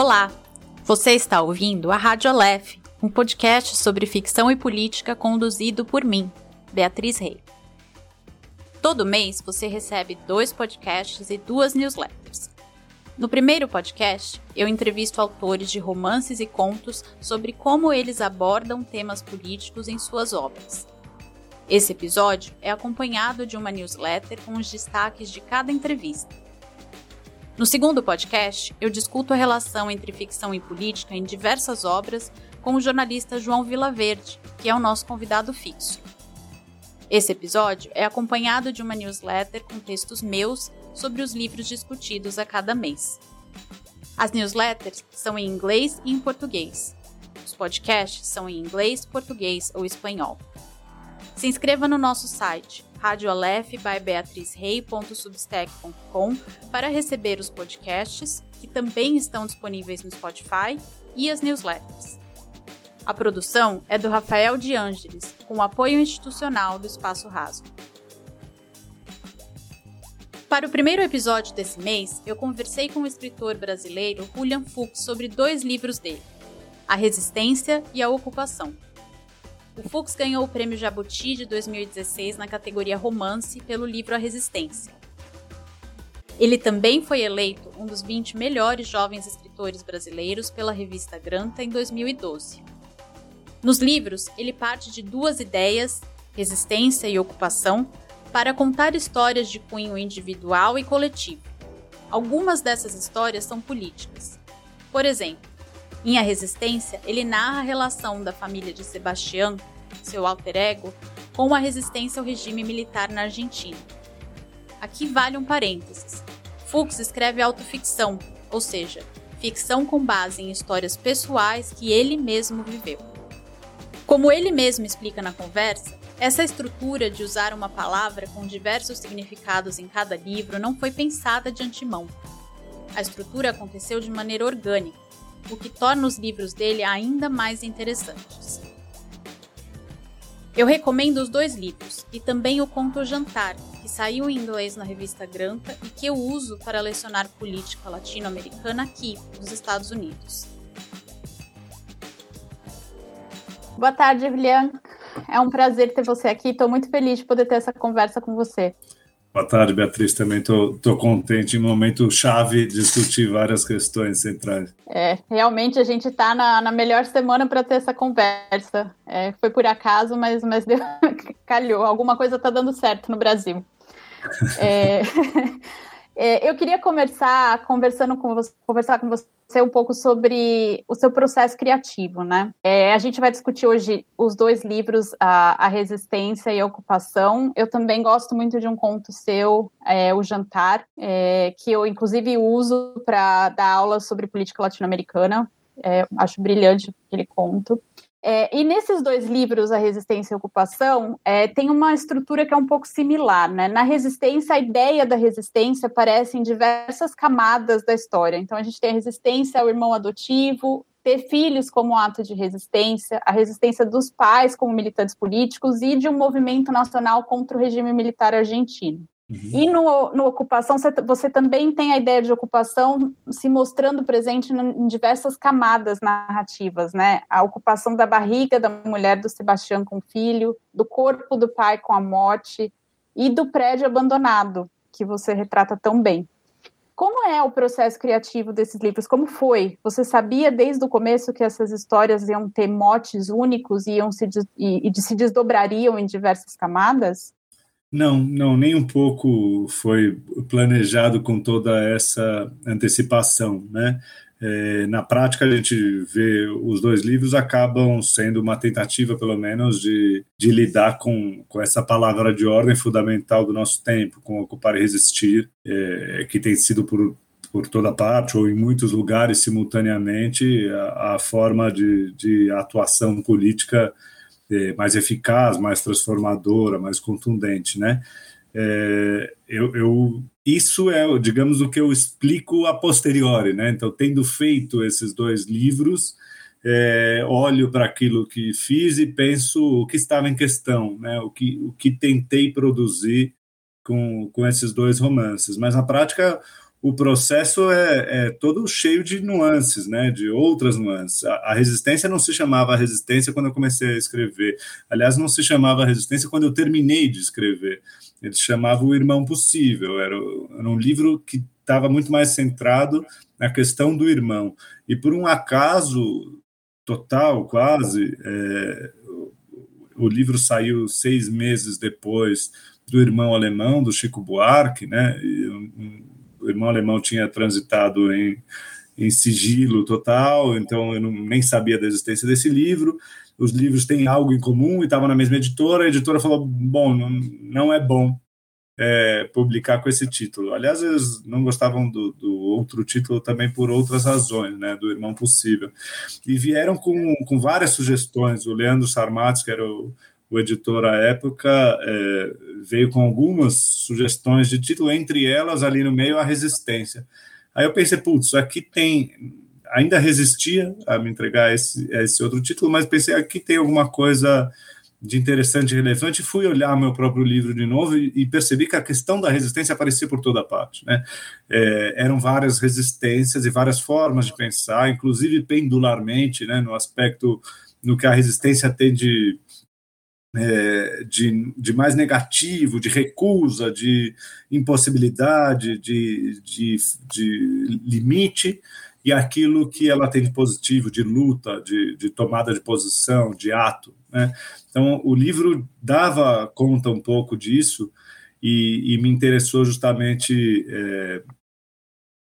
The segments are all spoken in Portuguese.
Olá, você está ouvindo a Rádio Aleph, um podcast sobre ficção e política conduzido por mim, Beatriz Rei. Todo mês você recebe dois podcasts e duas newsletters. No primeiro podcast, eu entrevisto autores de romances e contos sobre como eles abordam temas políticos em suas obras. Esse episódio é acompanhado de uma newsletter com os destaques de cada entrevista. No segundo podcast, eu discuto a relação entre ficção e política em diversas obras com o jornalista João Vilaverde, que é o nosso convidado fixo. Esse episódio é acompanhado de uma newsletter com textos meus sobre os livros discutidos a cada mês. As newsletters são em inglês e em português. Os podcasts são em inglês, português ou espanhol. Se inscreva no nosso site radioalef by beatrizrei.substack.com para receber os podcasts, que também estão disponíveis no Spotify, e as newsletters. A produção é do Rafael de Ângeles, com apoio institucional do Espaço Raso. Para o primeiro episódio desse mês, eu conversei com o escritor brasileiro Julian Fuchs sobre dois livros dele: A Resistência e a Ocupação. O Fux ganhou o Prêmio Jabuti de 2016 na categoria Romance pelo livro A Resistência. Ele também foi eleito um dos 20 melhores jovens escritores brasileiros pela revista Granta em 2012. Nos livros, ele parte de duas ideias, resistência e ocupação, para contar histórias de cunho individual e coletivo. Algumas dessas histórias são políticas. Por exemplo, em A Resistência, ele narra a relação da família de Sebastião, seu alter ego, com a resistência ao regime militar na Argentina. Aqui vale um parênteses. Fuchs escreve autoficção, ou seja, ficção com base em histórias pessoais que ele mesmo viveu. Como ele mesmo explica na conversa, essa estrutura de usar uma palavra com diversos significados em cada livro não foi pensada de antemão. A estrutura aconteceu de maneira orgânica, o que torna os livros dele ainda mais interessantes. Eu recomendo os dois livros e também o conto Jantar, que saiu em inglês na revista Granta e que eu uso para lecionar política latino-americana aqui, nos Estados Unidos. Boa tarde, Julian. É um prazer ter você aqui. Estou muito feliz de poder ter essa conversa com você. Boa tarde, Beatriz. Também estou contente em um momento chave discutir várias questões centrais. É, realmente a gente está na, na, melhor semana para ter essa conversa. É, foi por acaso, mas, mas deu, calhou. Alguma coisa está dando certo no Brasil. É, eu queria começar conversando com você, conversar com você um pouco sobre o seu processo criativo, né? É, a gente vai discutir hoje os dois livros, a, a, Resistência e a Ocupação. Eu também gosto muito de um conto seu, é, O Jantar, é, que eu inclusive uso para dar aula sobre política latino-americana. É, acho brilhante aquele conto. É, e nesses dois livros, A Resistência e a Ocupação, é, tem uma estrutura que é um pouco similar. Né? Na resistência, a ideia da resistência aparece em diversas camadas da história. Então, a gente tem a resistência ao irmão adotivo, ter filhos como ato de resistência, a resistência dos pais como militantes políticos e de um movimento nacional contra o regime militar argentino. Uhum. E no, no ocupação, você, você, também tem a ideia de ocupação se mostrando presente em diversas camadas narrativas, né? A ocupação da barriga da mulher do Sebastião com o filho, do corpo do pai com a morte e do prédio abandonado, que você retrata tão bem. Como é o processo criativo desses livros? Como foi? Você sabia desde o começo que essas histórias iam ter motes únicos iam se, e, e se desdobrariam em diversas camadas? Não, não, nem um pouco foi planejado com toda essa antecipação, né? É, na prática, a gente vê os dois livros acabam sendo uma tentativa, pelo menos, de, de lidar com, com essa palavra de ordem fundamental do nosso tempo, com ocupar e resistir, é, que tem sido por, por toda parte ou em muitos lugares simultaneamente a, a forma de, de atuação política mais eficaz, mais transformadora, mais contundente, né? É, eu, eu, isso é, digamos, o que eu explico a posteriori, né? Então, tendo feito esses dois livros, é, olho para aquilo que fiz e penso o que estava em questão, né? O que, o que tentei produzir com, com esses dois romances. Mas na prática, o processo é, é, todo cheio de nuances, né, de outras nuances. A, a, resistência não se chamava resistência quando eu comecei a escrever. Aliás, não se chamava resistência quando eu terminei de escrever. Ele chamava O Irmão Possível. Era, era um livro que estava muito mais centrado na questão do irmão. E por um acaso total, quase, é, o livro saiu seis meses depois do irmão alemão, do Chico Buarque, né? E, um, o irmão alemão tinha transitado em, em sigilo total, então eu não, nem sabia da existência desse livro. Os livros têm algo em comum e estavam na mesma editora. A editora falou: bom, não, não é bom é, publicar com esse título. Aliás, eles não gostavam do, do, outro título também por outras razões, né, do Irmão Possível. E vieram com, com várias sugestões. O Leandro Sarmatos, que era o, o editor à época, é, veio com algumas sugestões de título, entre elas, ali no meio, a Resistência. Aí eu pensei, putz, aqui tem. Ainda resistia a me entregar esse, esse outro título, mas pensei, aqui tem alguma coisa de interessante e relevante, fui olhar meu próprio livro de novo e, e percebi que a questão da resistência aparecia por toda parte. Né? É, eram várias resistências e várias formas de pensar, inclusive pendularmente, né, no aspecto no que a resistência tem de é, de, de, mais negativo, de recusa, de impossibilidade, de, de, de, limite, e aquilo que ela tem de positivo, de luta, de, de tomada de posição, de ato. Né? Então, o livro dava conta um pouco disso e, e me interessou justamente. É,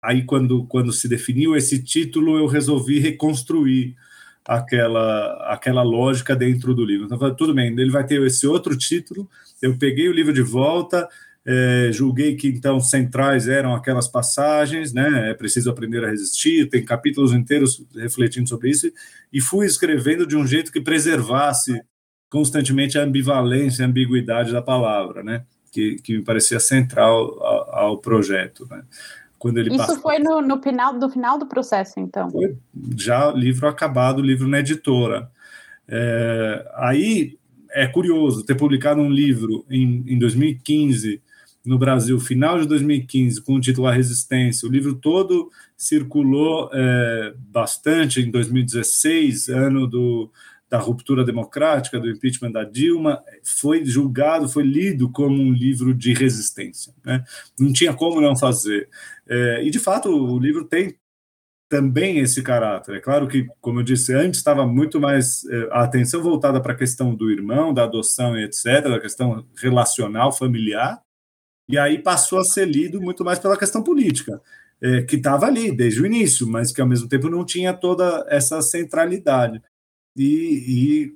aí, quando, quando se definiu esse título, eu resolvi reconstruir aquela, aquela lógica dentro do livro. Então, tudo bem, ele vai ter esse outro título. Eu peguei o livro de volta, é, julguei que então centrais eram aquelas passagens, né? É preciso aprender a resistir. Tem capítulos inteiros refletindo sobre isso e fui escrevendo de um jeito que preservasse constantemente a ambivalência, a ambiguidade da palavra, né? Que, que me parecia central ao, ao projeto, né? Quando ele Isso foi no, no, final do final do processo, então? Foi já livro acabado, livro na editora. É, aí é curioso ter publicado um livro em, em 2015 no Brasil, final de 2015, com o título A Resistência. O livro todo circulou é, bastante em 2016, ano do, da ruptura democrática, do impeachment da Dilma, foi julgado, foi lido como um livro de resistência. Né? Não tinha como não fazer. É, e, de fato, o livro tem também esse caráter. É claro que, como eu disse antes, estava muito mais é, a atenção voltada para a questão do irmão, da adoção e etc., da questão relacional, familiar, e aí passou a ser lido muito mais pela questão política. É, que estava ali desde o início, mas que ao mesmo tempo não tinha toda essa centralidade e, e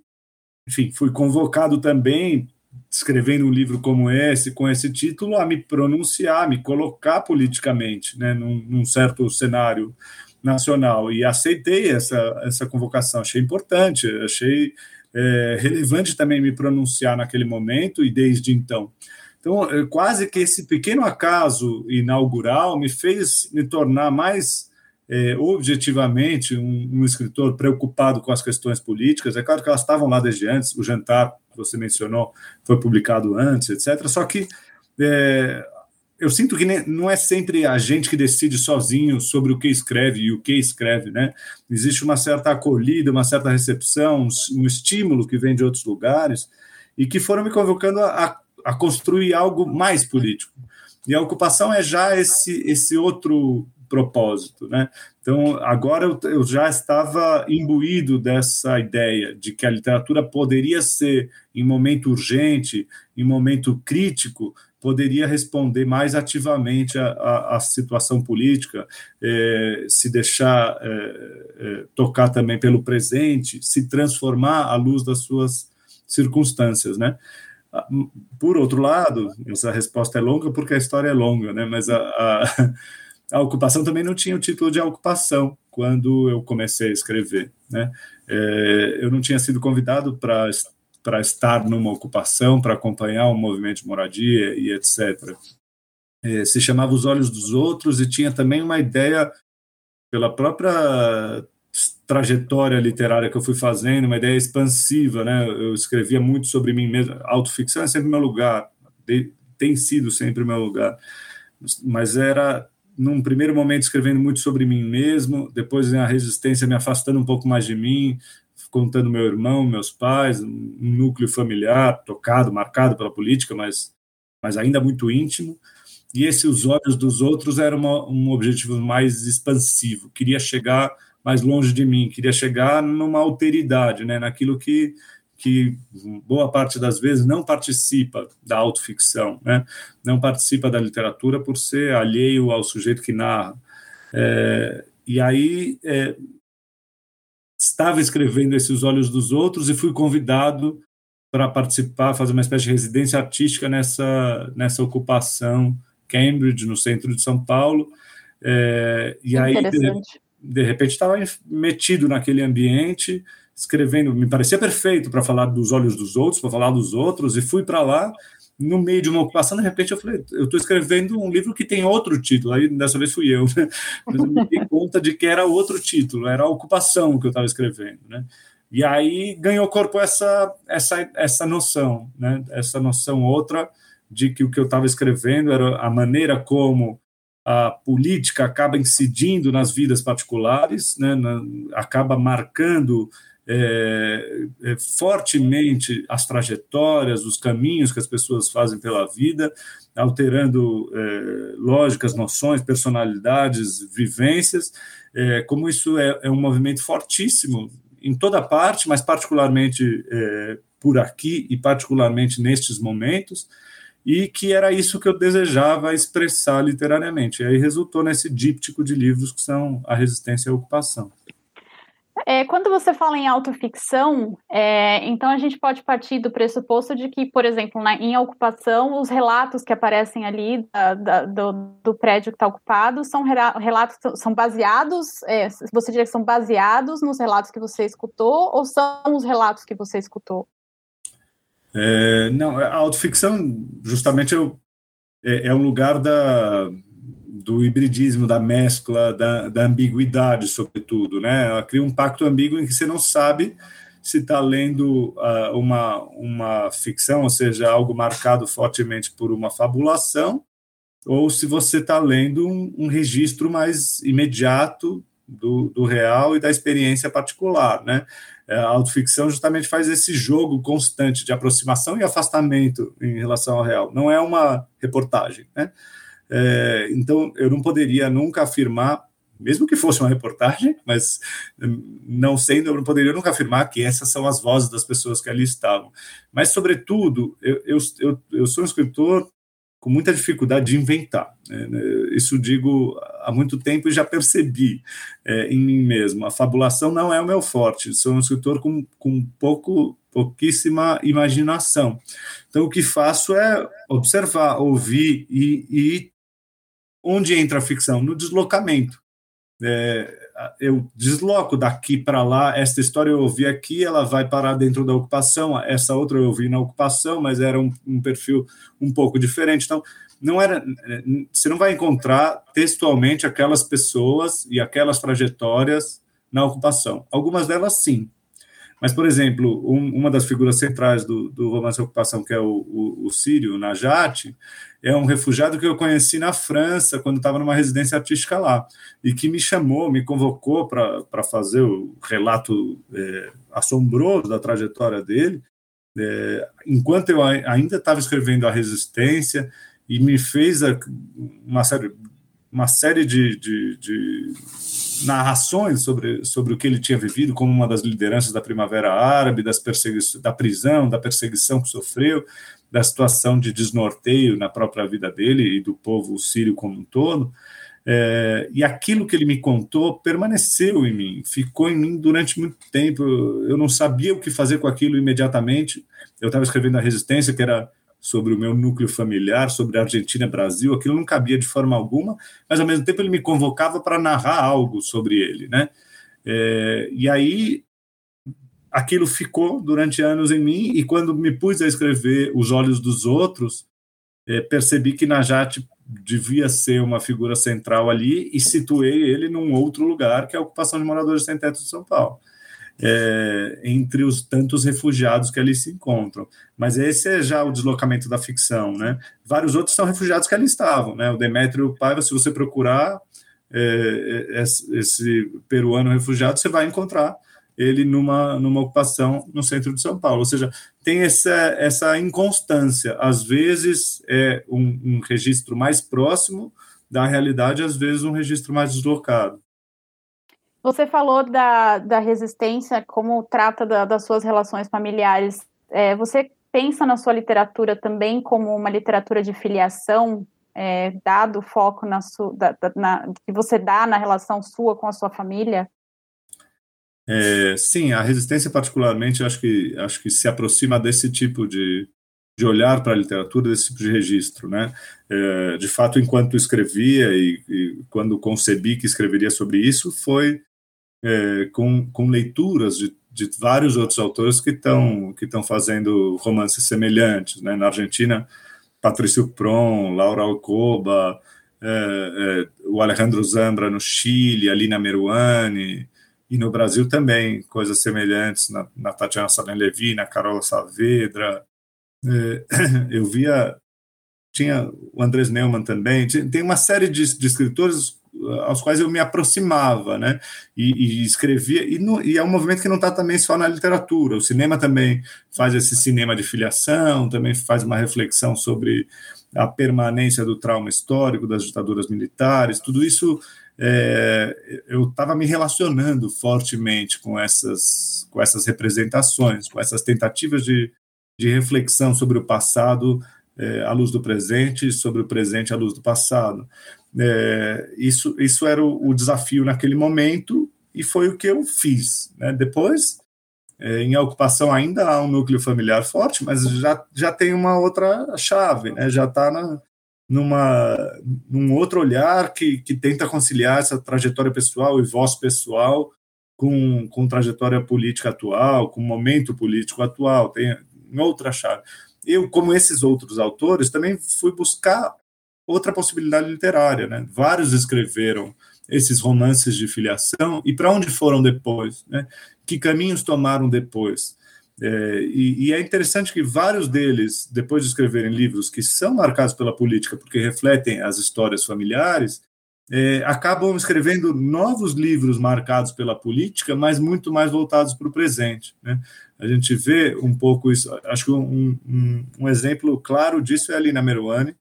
enfim, fui convocado também, escrevendo um livro como esse, com esse título, a me pronunciar, me colocar politicamente, né, num, num certo cenário nacional. E aceitei essa, essa convocação, achei importante, achei é, relevante também me pronunciar naquele momento e desde então. Então, é, quase que esse pequeno acaso inaugural me fez me tornar mais é, objetivamente um, um, escritor preocupado com as questões políticas. É claro que elas estavam lá desde antes, o jantar que você mencionou foi publicado antes, etc. Só que é, eu sinto que não é sempre a gente que decide sozinho sobre o que escreve e o que escreve, né? Existe uma certa acolhida, uma certa recepção, um, estímulo que vem de outros lugares e que foram me convocando a, a construir algo mais político. E a ocupação é já esse, esse outro propósito, né? Então, agora eu, eu, já estava imbuído dessa ideia de que a literatura poderia ser, em momento urgente, em momento crítico, poderia responder mais ativamente à, situação política, é, se deixar é, é, tocar também pelo presente, se transformar à luz das suas circunstâncias, né? Por outro lado, essa resposta é longa porque a história é longa, né? Mas a, a a ocupação também não tinha o título de ocupação quando eu comecei a escrever. Né? É, eu não tinha sido convidado para estar numa ocupação, para acompanhar um movimento de moradia e etc. É, se chamava Os Olhos dos Outros e tinha também uma ideia, pela própria trajetória literária que eu fui fazendo, uma ideia expansiva. Né? Eu escrevia muito sobre mim mesmo. Autoficção é sempre meu lugar, tem sido sempre meu lugar. Mas era num primeiro momento, escrevendo muito sobre mim mesmo, depois na resistência, me afastando um pouco mais de mim, contando meu irmão, meus pais, um núcleo familiar tocado, marcado pela política, mas, mas ainda muito íntimo. E esse Os Olhos dos Outros era uma, um objetivo mais expansivo, queria chegar mais longe de mim, queria chegar numa alteridade, né, naquilo que que boa parte das vezes não participa da autoficção, né? não participa da literatura por ser alheio ao sujeito que narra. É, e aí é, estava escrevendo esses Olhos dos Outros e fui convidado para participar, fazer uma espécie de residência artística nessa, nessa ocupação Cambridge, no centro de São Paulo. É, e aí, de, de repente, estava metido naquele ambiente, escrevendo, me parecia perfeito para falar dos olhos dos outros, para falar dos outros, e fui para lá, no meio de uma ocupação, de repente eu falei, eu estou escrevendo um livro que tem outro título, aí dessa vez fui eu, né? mas eu me dei conta de que era outro título, era a ocupação que eu estava escrevendo, né? E aí ganhou corpo essa, essa, essa noção, né? Essa noção outra de que o que eu estava escrevendo era a maneira como a política acaba incidindo nas vidas particulares, né? Na, acaba marcando é, é, fortemente as trajetórias, os caminhos que as pessoas fazem pela vida, alterando é, lógicas, noções, personalidades, vivências, é, como isso é, é, um movimento fortíssimo em toda parte, mas particularmente é, por aqui e particularmente nestes momentos, e que era isso que eu desejava expressar literariamente. E aí resultou nesse díptico de livros que são A Resistência e a Ocupação. É, quando você fala em autoficção, é, então a gente pode partir do pressuposto de que, por exemplo, na, em ocupação, os relatos que aparecem ali da, da, do, do, prédio que está ocupado são relatos são baseados, é, você diria que são baseados nos relatos que você escutou ou são os relatos que você escutou? É, não, a autoficção justamente é, é um lugar da do hibridismo, da mescla, da, da ambiguidade, sobretudo, né? Ela cria um pacto ambíguo em que você não sabe se está lendo uh, uma, uma ficção, ou seja, algo marcado fortemente por uma fabulação, ou se você está lendo um, um, registro mais imediato do, do real e da experiência particular, né? A autoficção justamente faz esse jogo constante de aproximação e afastamento em relação ao real. Não é uma reportagem, né? É, então, eu não poderia nunca afirmar, mesmo que fosse uma reportagem, mas hum, não sendo, eu não poderia nunca afirmar que essas são as vozes das pessoas que ali estavam. Mas, sobretudo, eu, eu, eu, sou um escritor com muita dificuldade de inventar. Né? Isso digo há muito tempo e já percebi é, em mim mesmo. A fabulação não é o meu forte. Sou um escritor com, com pouco, pouquíssima imaginação. Então, o que faço é observar, ouvir e, e onde entra a ficção? No deslocamento. É, eu desloco daqui para lá, esta história eu ouvi aqui, ela vai parar dentro da ocupação, essa outra eu ouvi na ocupação, mas era um, um perfil um pouco diferente. Então, não era, você não vai encontrar textualmente aquelas pessoas e aquelas trajetórias na ocupação. Algumas delas sim, mas, por exemplo, um, uma das figuras centrais do, do romance Ocupação, que é o, o, o Sírio, Najat, é um refugiado que eu conheci na França, quando estava numa residência artística lá, e que me chamou, me convocou para fazer o relato é, assombroso da trajetória dele, é, enquanto eu ainda estava escrevendo A Resistência, e me fez uma série, uma série de, de, de narrações sobre, sobre o que ele tinha vivido como uma das lideranças da Primavera Árabe, das da prisão, da perseguição que sofreu, da situação de desnorteio na própria vida dele e do povo sírio como um todo. É, e aquilo que ele me contou permaneceu em mim, ficou em mim durante muito tempo. Eu não sabia o que fazer com aquilo imediatamente. Eu estava escrevendo a Resistência, que era sobre o meu núcleo familiar, sobre a Argentina Brasil, aquilo não cabia de forma alguma, mas ao mesmo tempo ele me convocava para narrar algo sobre ele, né? É, e aí aquilo ficou durante anos em mim, e quando me pus a escrever Os Olhos dos Outros, é, percebi que Najat devia ser uma figura central ali e situei ele num outro lugar, que é a ocupação de moradores sem teto de São Paulo. É, entre os tantos refugiados que ali se encontram. Mas esse é já o deslocamento da ficção, né? Vários outros são refugiados que ali estavam, né? O Demétrio Paiva, se você procurar é, é esse peruano refugiado, você vai encontrar ele numa, numa ocupação no centro de São Paulo. Ou seja, tem essa, essa inconstância. Às vezes é um, um registro mais próximo da realidade, às vezes um registro mais deslocado. Você falou da, da resistência, como trata da, das suas relações familiares. É, você pensa na sua literatura também como uma literatura de filiação, é, dado o foco na sua, da, na, que você dá na relação sua com a sua família? É, sim, a resistência particularmente acho que acho que se aproxima desse tipo de, de olhar para a literatura, desse tipo de registro, né? É, de fato, enquanto escrevia e, e, quando concebi que escreveria sobre isso, foi é, com, com leituras de, de vários outros autores que estão que estão fazendo romances semelhantes, né? Na Argentina, Patrício Pron, Laura Alcoba, é, é, o Alejandro Zambra no Chile, Alina Meruane, e no Brasil também coisas semelhantes na, na Tatiana Salem Levi, na Carola Saavedra. É, eu via tinha o Andrés Neumann também, tem uma série de, de escritores aos quais eu me aproximava, né? E, e escrevia, e, e, é um movimento que não está também só na literatura. O cinema também faz esse cinema de filiação, também faz uma reflexão sobre a permanência do trauma histórico das ditaduras militares. Tudo isso é, eu estava me relacionando fortemente com essas, com essas representações, com essas tentativas de, de reflexão sobre o passado é, à luz do presente, sobre o presente à luz do passado. É, isso, isso era o, o, desafio naquele momento e foi o que eu fiz. Né? Depois, é, em ocupação ainda há um núcleo familiar forte, mas já, já tem uma outra chave, né? já está numa, num outro olhar que, que tenta conciliar essa trajetória pessoal e voz pessoal com, com trajetória política atual, com momento político atual, tem outra chave. Eu, como esses outros autores, também fui buscar outra possibilidade literária. Né? Vários escreveram esses romances de filiação e para onde foram depois? Né? Que caminhos tomaram depois? É, e, e, é interessante que vários deles, depois de escreverem livros que são marcados pela política porque refletem as histórias familiares, é, acabam escrevendo novos livros marcados pela política, mas muito mais voltados para o presente. Né? A gente vê um pouco isso. Acho que um, um, um exemplo claro disso é a Lina Meruane,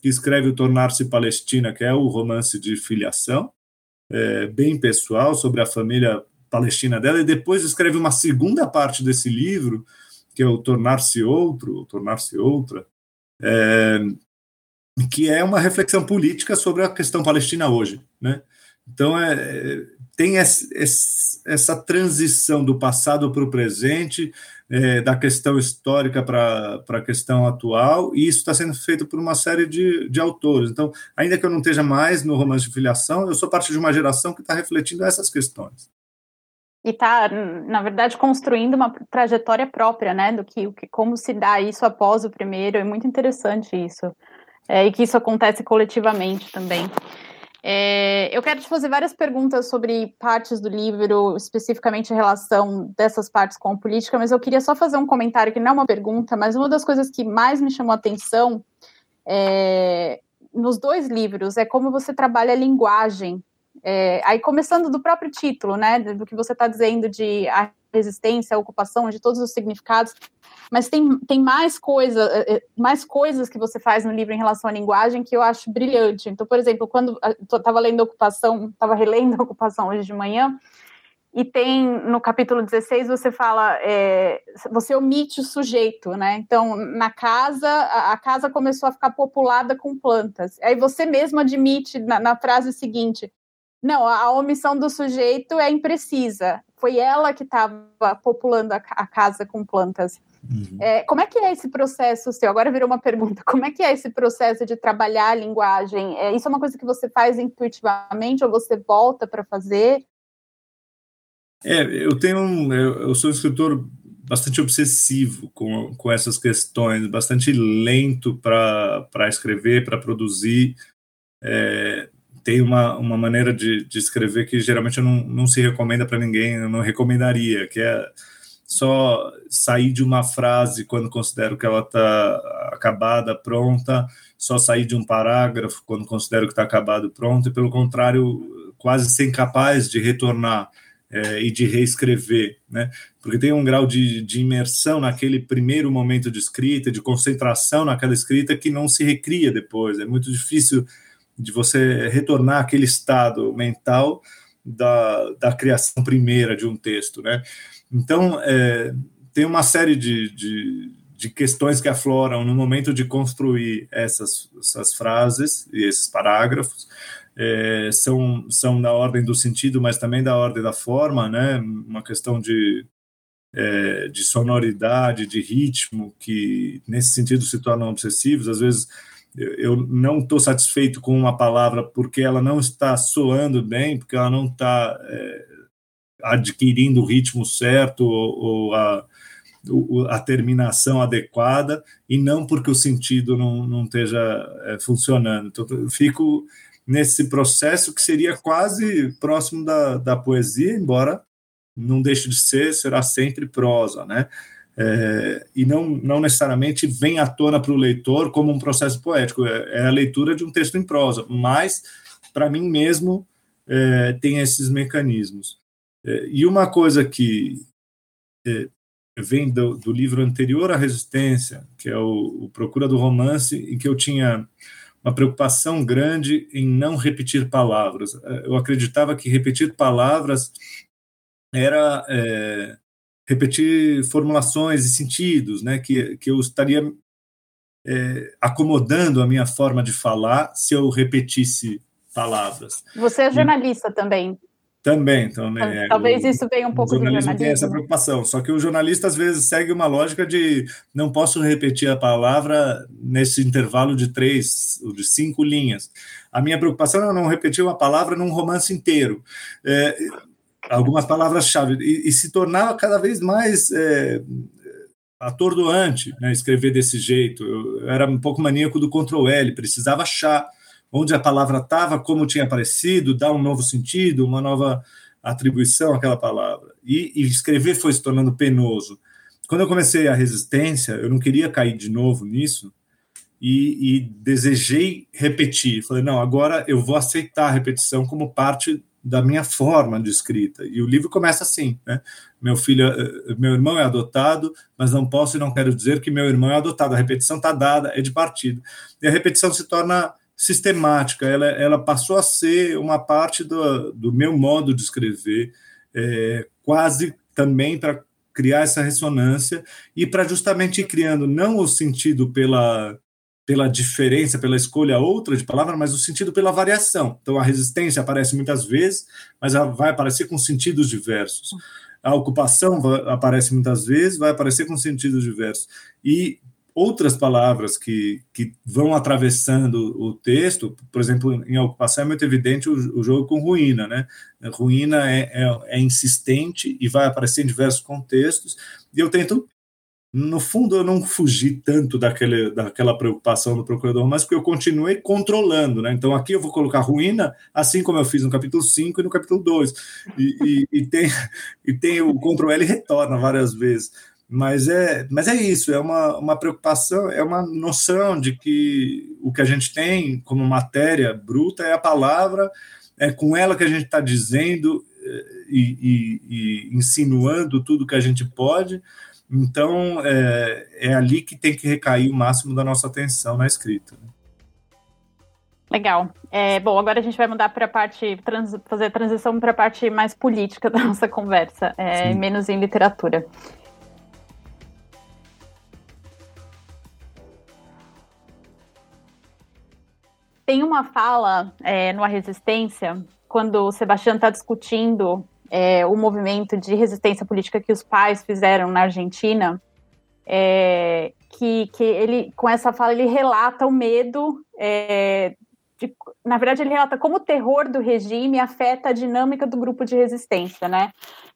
que escreve o Tornar-se Palestina, que é o romance de filiação, é, bem pessoal, sobre a família palestina dela, e depois escreve uma segunda parte desse livro, que é o Tornar-se Outro, Tornar-se Outra, é, que é uma reflexão política sobre a questão palestina hoje. Né? Então, é, tem essa transição do passado para o presente, é, da questão histórica para a questão atual, e isso está sendo feito por uma série de, de autores. Então, ainda que eu não esteja mais no romance de filiação, eu sou parte de uma geração que está refletindo essas questões. E está, na verdade, construindo uma trajetória própria, né, do que, como se dá isso após o primeiro, é muito interessante isso, é, e que isso acontece coletivamente também. É, eu quero te fazer várias perguntas sobre partes do livro, especificamente a relação dessas partes com a política, mas eu queria só fazer um comentário que não é uma pergunta, mas uma das coisas que mais me chamou a atenção é, nos dois livros é como você trabalha a linguagem. É, aí começando do próprio título, né, do que você está dizendo de a resistência, a ocupação, de todos os significados, mas tem, tem mais, coisa, eh, eh, mais coisas que você faz no livro em relação à linguagem que eu acho brilhante. Então, por exemplo, quando eu estava lendo ocupação, estava relendo a ocupação hoje de manhã, e tem no capítulo 16 você fala, é, você omite o sujeito, né? Então, na casa, a, a, casa começou a ficar populada com plantas. Aí você mesmo admite na, na frase seguinte: não, a omissão do sujeito é imprecisa. Foi ela que estava populando a, a, casa com plantas. Uhum. É, como é que é esse processo seu? Agora virou uma pergunta. Como é que é esse processo de trabalhar a linguagem? É, isso é uma coisa que você faz intuitivamente ou você volta para fazer? É, eu tenho um, eu, eu, sou um escritor bastante obsessivo com, com essas questões, bastante lento para escrever, para produzir. É, tem uma, uma maneira de, de escrever que geralmente não, não se recomenda para ninguém, eu não recomendaria, que é só sair de uma frase quando considero que ela está acabada, pronta, só sair de um parágrafo quando considero que está acabado, pronto, e pelo contrário, quase ser incapaz de retornar é, e de reescrever, né? Porque tem um grau de, de imersão naquele primeiro momento de escrita, de concentração naquela escrita que não se recria depois. É muito difícil de você retornar àquele estado mental da, da criação primeira de um texto, né? Então, é, tem uma série de, de, de, questões que afloram no momento de construir essas, essas frases e esses parágrafos, é, são, são da ordem do sentido, mas também da ordem da forma, né? Uma questão de, é, de sonoridade, de ritmo, que nesse sentido se tornam obsessivos. Às vezes eu não estou satisfeito com uma palavra porque ela não está soando bem, porque ela não está é, adquirindo o ritmo certo ou, ou a, a terminação adequada, e não porque o sentido não, não esteja é, funcionando. Então, eu fico nesse processo que seria quase próximo da, da poesia, embora não deixe de ser, será sempre prosa, né? É, e não, não necessariamente vem à tona para o leitor como um processo poético, é, é, a leitura de um texto em prosa, mas para mim mesmo é, tem esses mecanismos. É, e uma coisa que é, vem do, do, livro anterior à Resistência, que é o, o Procura do Romance, em que eu tinha uma preocupação grande em não repetir palavras. É, eu acreditava que repetir palavras era repetir formulações e sentidos, né? Que, que eu estaria é, acomodando a minha forma de falar se eu repetisse palavras. Você é jornalista e, também. Também, também. É, Talvez isso venha um pouco do jornalismo. tem essa preocupação, só que o jornalista às vezes segue uma lógica de não posso repetir a palavra nesse intervalo de três, de cinco linhas. A minha preocupação é não repetir uma palavra num romance inteiro. É, algumas palavras-chave, e, e, se tornava cada vez mais é, atordoante né, escrever desse jeito. Eu, era um pouco maníaco do Ctrl L, precisava achar onde a palavra estava, como tinha aparecido, dar um novo sentido, uma nova atribuição àquela palavra. E, e, escrever foi se tornando penoso. Quando eu comecei a resistência, eu não queria cair de novo nisso e, e desejei repetir. Falei, não, agora eu vou aceitar a repetição como parte da minha forma de escrita. E o livro começa assim, né? Meu filho, eh, meu irmão é adotado, mas não posso e não quero dizer que meu irmão é adotado. A repetição está dada, é de partido. E a repetição se torna sistemática, ela, ela passou a ser uma parte do, do meu modo de escrever, é, quase também para criar essa ressonância e para justamente ir criando não o sentido pela, pela diferença, pela escolha outra de palavra, mas o sentido pela variação. Então a resistência aparece muitas vezes, mas ela vai aparecer com sentidos diversos. A ocupação aparece muitas vezes, vai aparecer com sentidos diversos. E outras palavras que, que vão atravessando o texto, por exemplo, em ocupação é muito evidente o, o jogo com ruína, né? Ruína é, é, é, insistente e vai aparecer em diversos contextos, e eu tento, no fundo, eu não fugi tanto daquele, daquela preocupação do procurador, mas porque eu continuei controlando, né? Então aqui eu vou colocar ruína, assim como eu fiz no capítulo 5 e no capítulo 2, e, e, e, tem, e tem o Ctrl L retorna várias vezes mas é, mas é isso, é uma, uma preocupação, é uma noção de que o que a gente tem como matéria bruta é a palavra, é com ela que a gente está dizendo eh, e, e, e, insinuando tudo que a gente pode. Então, é, é ali que tem que recair o máximo da nossa atenção na escrita. Né? Legal. É, bom, agora a gente vai mudar para a parte, trans, fazer a transição para a parte mais política da nossa conversa, é, menos em literatura. Tem uma fala é, no A Resistência, quando o Sebastião está discutindo é, o movimento de resistência política que os pais fizeram na Argentina, é, que, que ele, com essa fala, ele relata o medo. É, de, na verdade, ele relata como o terror do regime afeta a dinâmica do grupo de resistência, né?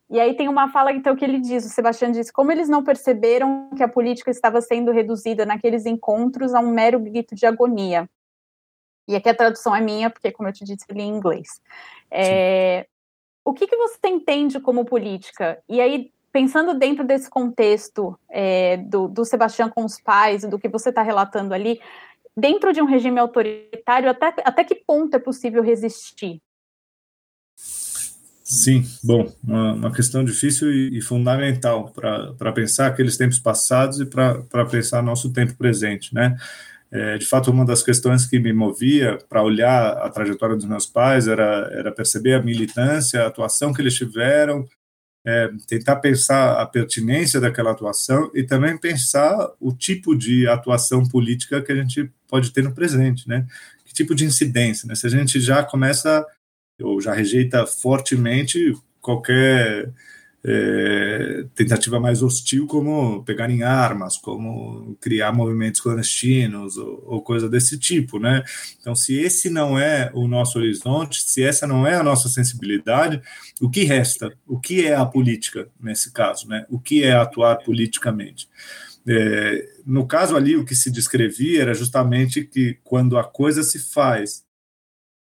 E aí tem uma fala então que ele diz, o Sebastião diz, como eles não perceberam que a política estava sendo reduzida naqueles encontros a um mero grito de agonia. E aqui a tradução é minha, porque, como eu te disse, eu li em inglês. É, o que, que você entende como política? E aí, pensando dentro desse contexto é, do, do Sebastião com os pais, do que você está relatando ali, dentro de um regime autoritário, até, até que ponto é possível resistir? Sim, bom, uma, uma questão difícil e, e fundamental para pensar aqueles tempos passados e para pensar nosso tempo presente, né? É, de fato, uma das questões que me movia para olhar a trajetória dos meus pais era, era perceber a militância, a atuação que eles tiveram, é, tentar pensar a pertinência daquela atuação e também pensar o tipo de atuação política que a gente pode ter no presente, né? Que tipo de incidência, né? Se a gente já começa ou já rejeita fortemente qualquer é, tentativa mais hostil, como pegar em armas, como criar movimentos clandestinos ou, ou, coisa desse tipo, né? Então, se esse não é o nosso horizonte, se essa não é a nossa sensibilidade, o que resta? O que é a política nesse caso, né? O que é atuar politicamente? É, no caso ali, o que se descrevia era justamente que quando a coisa se faz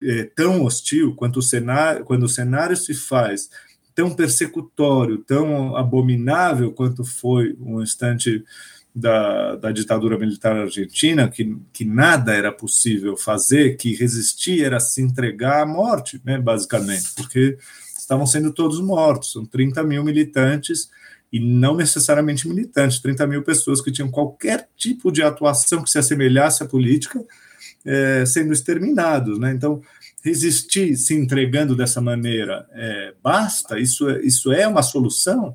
é, tão hostil, quanto o cenário, quando o cenário se faz tão persecutório, tão abominável quanto foi um instante da, da ditadura militar argentina, que, que nada era possível fazer, que resistir era se entregar à morte, né, basicamente, porque estavam sendo todos mortos, são 30 mil militantes, e não necessariamente militantes, 30 mil pessoas que tinham qualquer tipo de atuação que se assemelhasse à política, é, sendo exterminados. Né? Então, resistir se entregando dessa maneira é, basta? Isso é, isso é uma solução?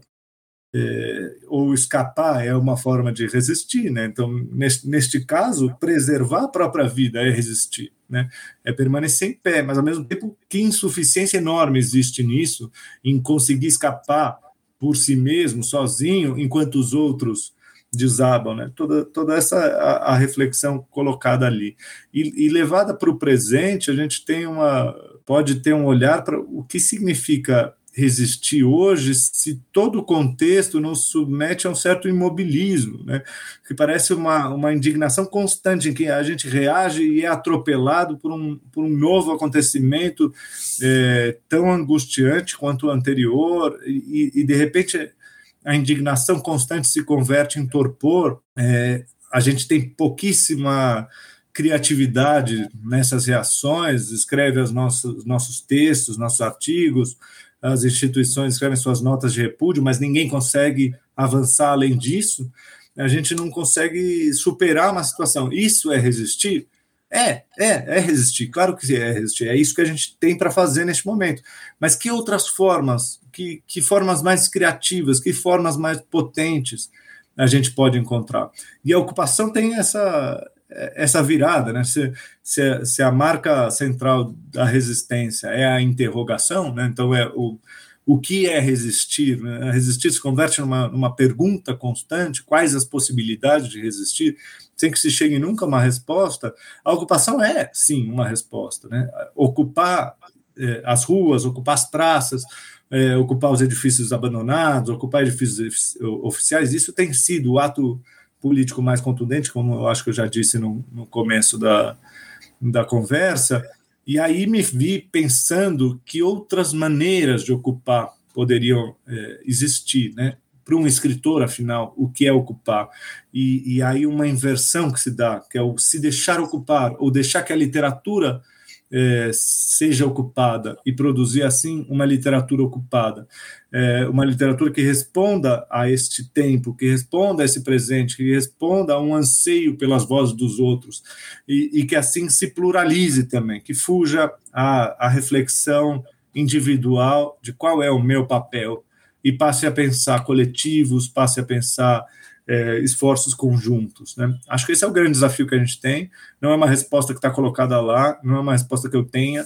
É, ou escapar é uma forma de resistir, né? Então, neste, neste caso, preservar a própria vida é resistir, né? É permanecer em pé, mas ao mesmo tempo que insuficiência enorme existe nisso, em conseguir escapar por si mesmo, sozinho, enquanto os outros desabam, né? Toda, toda essa a, a reflexão colocada ali e, e levada para o presente, a gente tem uma pode ter um olhar para o que significa resistir hoje se todo o contexto nos submete a um certo imobilismo, né? que parece uma, uma indignação constante em que a gente reage e é atropelado por um, por um novo acontecimento é, tão angustiante quanto o anterior e, e de repente a indignação constante se converte em torpor, é, a gente tem pouquíssima criatividade nessas reações, escreve os nossos, nossos textos, nossos artigos, as instituições escrevem suas notas de repúdio, mas ninguém consegue avançar além disso, a gente não consegue superar uma situação. Isso é resistir? É, é, é resistir, claro que é resistir, é isso que a gente tem para fazer neste momento. Mas que outras formas, que, que formas mais criativas, que formas mais potentes a gente pode encontrar? E a ocupação tem essa, essa virada, né? Se, se, se a marca central da resistência é a interrogação, né? Então é o, o que é resistir? Né? Resistir se converte numa, numa pergunta constante: quais as possibilidades de resistir? sem que se chegue nunca a uma resposta, a ocupação é, sim, uma resposta. Né? Ocupar as ruas, ocupar as praças, é, ocupar os edifícios abandonados, ocupar edifícios oficiais, isso tem sido o ato político mais contundente, como eu acho que eu já disse no, no começo da, da conversa, e aí me vi pensando que outras maneiras de ocupar poderiam é, existir, né? para um escritor, afinal, o que é ocupar. E, e, aí uma inversão que se dá, que é o se deixar ocupar, ou deixar que a literatura é, seja ocupada e produzir assim uma literatura ocupada, é, uma literatura que responda a este tempo, que responda a esse presente, que responda a um anseio pelas vozes dos outros e, e que assim se pluralize também, que fuja a, reflexão individual de qual é o meu papel e passe a pensar coletivos, passe a pensar é, esforços conjuntos. Né? Acho que esse é o grande desafio que a gente tem. Não é uma resposta que está colocada lá, não é uma resposta que eu tenha,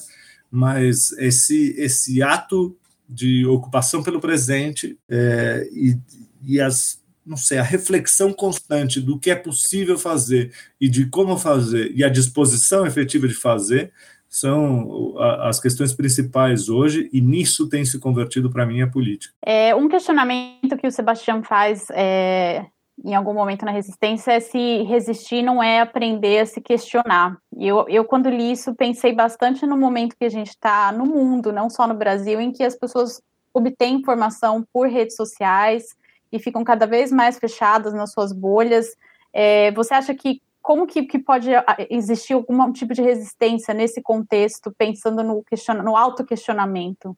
mas esse, esse ato de ocupação pelo presente é, e, e as não sei, a reflexão constante do que é possível fazer e de como fazer e a disposição efetiva de fazer são as questões principais hoje, e nisso tem se convertido para mim a política. É, um questionamento que o Sebastião faz é, em algum momento na resistência é se resistir não é aprender a se questionar. E eu, eu quando li isso, pensei bastante no momento que a gente está no mundo, não só no Brasil, em que as pessoas obtêm informação por redes sociais e ficam cada vez mais fechadas nas suas bolhas. É, você acha que como que, que pode existir algum tipo de resistência nesse contexto, pensando no, question, no auto-questionamento?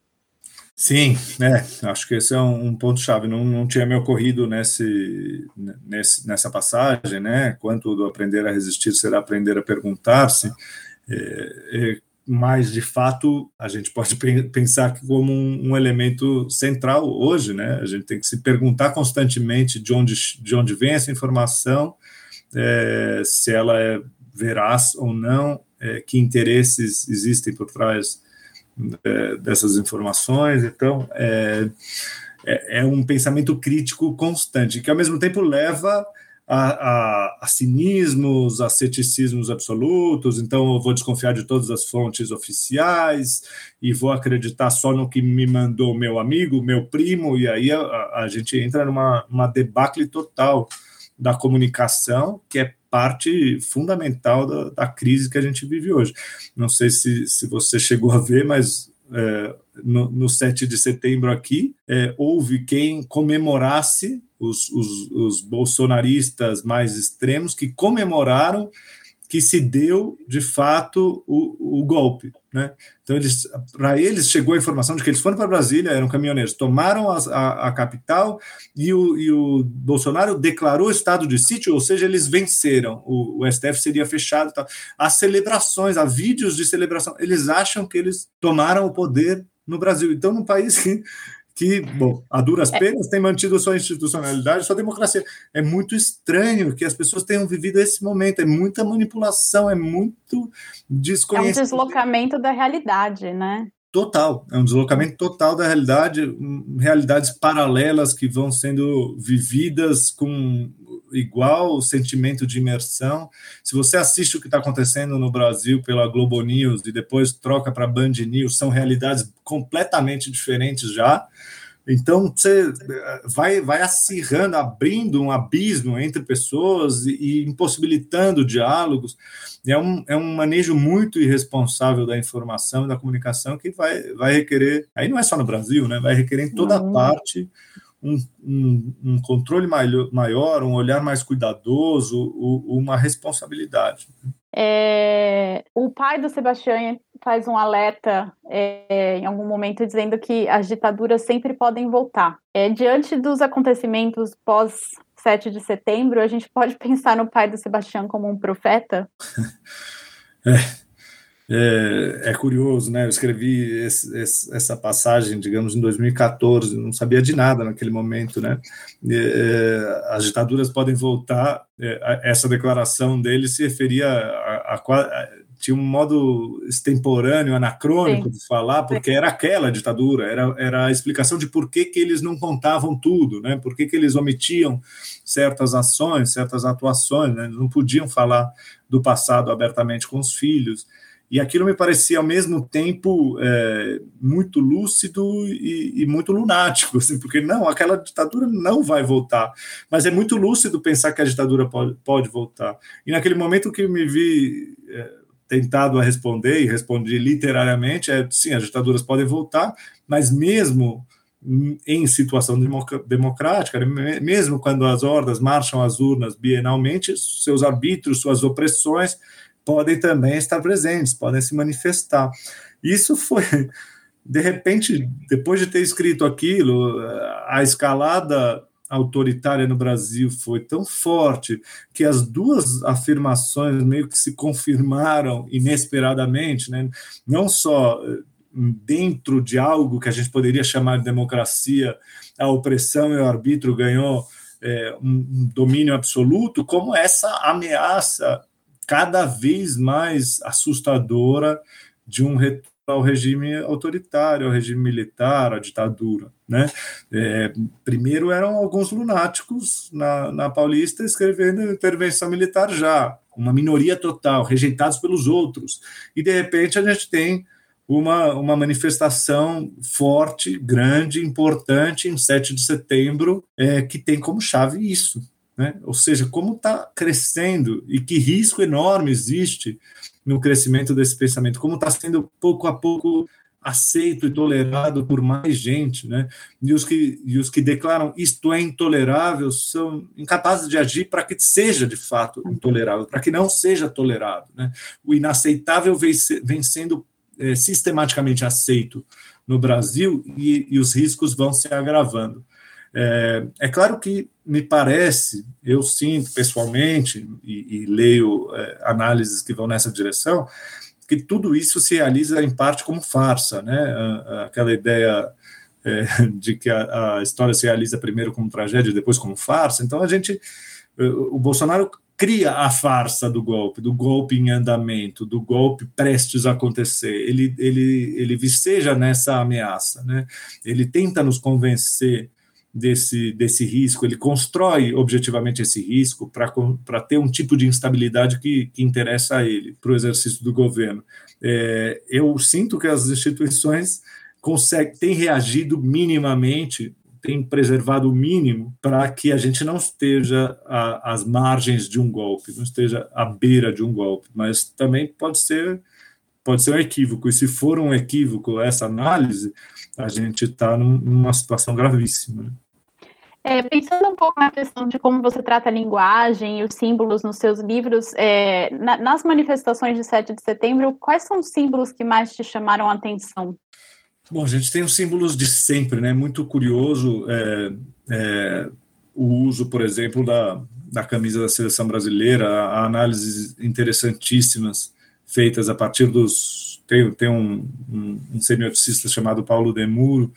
Sim, é, acho que esse é um, um ponto-chave. Não, não tinha me ocorrido nesse, nesse, nessa passagem, né? Quanto do aprender a resistir será aprender a perguntar-se. É, é, mas, de fato, a gente pode pensar como um, um, elemento central hoje, né? A gente tem que se perguntar constantemente de onde, de onde vem essa informação, é, se ela é veraz ou não, é, que interesses existem por trás dessas informações. Então, é, é, é, um pensamento crítico constante, que ao mesmo tempo leva a, a, a, cinismos, a ceticismos absolutos. Então, eu vou desconfiar de todas as fontes oficiais e vou acreditar só no que me mandou meu amigo, meu primo, e aí a, a gente entra numa, numa debacle total da comunicação, que é parte fundamental da, da, crise que a gente vive hoje. Não sei se, se você chegou a ver, mas é, no, no 7 de setembro aqui, é, houve quem comemorasse, os, os, os bolsonaristas mais extremos, que comemoraram que se deu de fato o, o golpe. Né? Então, eles, para eles chegou a informação de que eles foram para Brasília, eram caminhoneiros, tomaram a, a, a capital e o, e o, Bolsonaro declarou estado de sítio, ou seja, eles venceram. O, o STF seria fechado. Tal. As celebrações, há vídeos de celebração, eles acham que eles tomaram o poder no Brasil. Então, num país que que, bom, a duras é. penas tem mantido sua institucionalidade, sua democracia. É muito estranho que as pessoas tenham vivido esse momento, é muita manipulação, é muito desconhecimento. É um deslocamento da realidade, né? Total, é um deslocamento total da realidade, realidades paralelas que vão sendo vividas com igual sentimento de imersão. Se você assiste o que está acontecendo no Brasil pela Globo News e depois troca para Band News, são realidades completamente diferentes já. Então você eh, vai, vai acirrando, abrindo um abismo entre pessoas e, e impossibilitando diálogos. É um, é um manejo muito irresponsável da informação e da comunicação que vai, vai requerer, aí não é só no Brasil, né? Vai requerer em toda uhum. parte um, um, um, controle maior, um olhar mais cuidadoso, uma responsabilidade. É, o pai do Sebastião faz um alerta é, em algum momento dizendo que as ditaduras sempre podem voltar. É, diante dos acontecimentos pós 7 de setembro, a gente pode pensar no pai do Sebastião como um profeta? é, é, é, curioso, né? Eu escrevi esse, esse, essa passagem, digamos, em 2014, não sabia de nada naquele momento, né? É, as ditaduras podem voltar. É, essa declaração dele se referia a, a, a, tinha um modo extemporâneo, anacrônico Sim. de falar, porque era aquela ditadura, era, era a explicação de por que, que eles não contavam tudo, né? Por que, que eles omitiam certas ações, certas atuações, né? Não podiam falar do passado abertamente com os filhos. E aquilo me parecia ao mesmo tempo é, muito lúcido e, e, muito lunático, assim, porque não, aquela ditadura não vai voltar. Mas é muito lúcido pensar que a ditadura pode, pode voltar. E naquele momento que me vi é, tentado a responder, e respondi literariamente, é sim, as ditaduras podem voltar, mas mesmo em situação democrática, mesmo quando as hordas marcham às urnas bienalmente, seus arbítrios, suas opressões podem também estar presentes, podem se manifestar. Isso foi, de repente, depois de ter escrito aquilo, a escalada autoritária no Brasil foi tão forte que as duas afirmações meio que se confirmaram inesperadamente, né? não só eh, dentro de algo que a gente poderia chamar de democracia, a opressão e o arbítrio ganhou é, um domínio absoluto, como essa ameaça cada vez mais assustadora de um retorno ao regime autoritário, ao regime militar, à ditadura. Né? É, primeiro eram alguns lunáticos na, na Paulista escrevendo intervenção militar já, uma minoria total, rejeitados pelos outros. E, de repente, a gente tem uma, uma manifestação forte, grande, importante, em 7 de setembro, é, que tem como chave isso né? ou seja, como está crescendo e que risco enorme existe no crescimento desse pensamento, como está sendo pouco a pouco aceito e tolerado por mais gente, né? E os que, e os que declaram isto é intolerável são incapazes de agir para que seja de fato intolerável, para que não seja tolerado, né? O inaceitável vem, vem sendo é, sistematicamente aceito no Brasil e, e, os riscos vão se agravando. É, é, claro que me parece, eu sinto pessoalmente e, e leio é, análises que vão nessa direção, que tudo isso se realiza em parte como farsa, né? Aquela ideia é, de que a, a, história se realiza primeiro como tragédia, depois como farsa. Então a gente, o Bolsonaro cria a farsa do golpe, do golpe em andamento, do golpe prestes a acontecer. Ele ele ele viceja nessa ameaça, né? Ele tenta nos convencer desse, desse risco, ele constrói objetivamente esse risco para ter um tipo de instabilidade que, que interessa a ele, para o exercício do governo. É, eu sinto que as instituições conseguem, têm reagido minimamente, têm preservado o mínimo para que a gente não esteja às margens de um golpe, não esteja à beira de um golpe, mas também pode ser pode ser um equívoco, e se for um equívoco essa análise, a gente está numa situação gravíssima. É, pensando um pouco na questão de como você trata a linguagem e os símbolos nos seus livros, é, na, nas manifestações de 7 de setembro, quais são os símbolos que mais te chamaram a atenção? Bom, a gente tem os símbolos de sempre, né? Muito curioso é, é, o uso, por exemplo, da, da camisa da seleção brasileira, análises interessantíssimas feitas a partir dos. Tem, tem um, um, um semioticista chamado Paulo Demuro,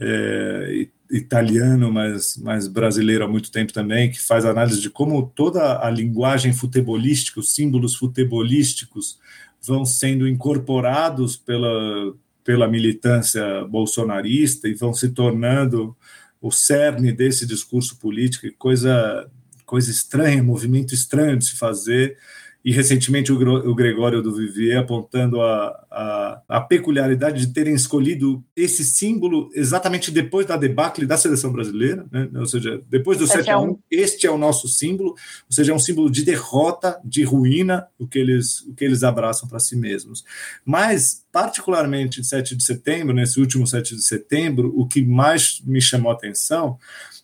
é, italiano, mas, mas brasileiro há muito tempo também, que faz análise de como toda a linguagem futebolística, os símbolos futebolísticos vão sendo incorporados pela, pela militância bolsonarista e vão se tornando o cerne desse discurso político, coisa, coisa estranha, movimento estranho de se fazer, e recentemente o, Gregório do Vivier apontando a, a, a, peculiaridade de terem escolhido esse símbolo exatamente depois da debacle da seleção brasileira, né? ou seja, depois do 7 a 1, este é o nosso símbolo, ou seja, é um símbolo de derrota, de ruína, o que eles, o que eles abraçam para si mesmos. Mas, particularmente 7 de setembro, nesse último 7 de setembro, o que mais me chamou a atenção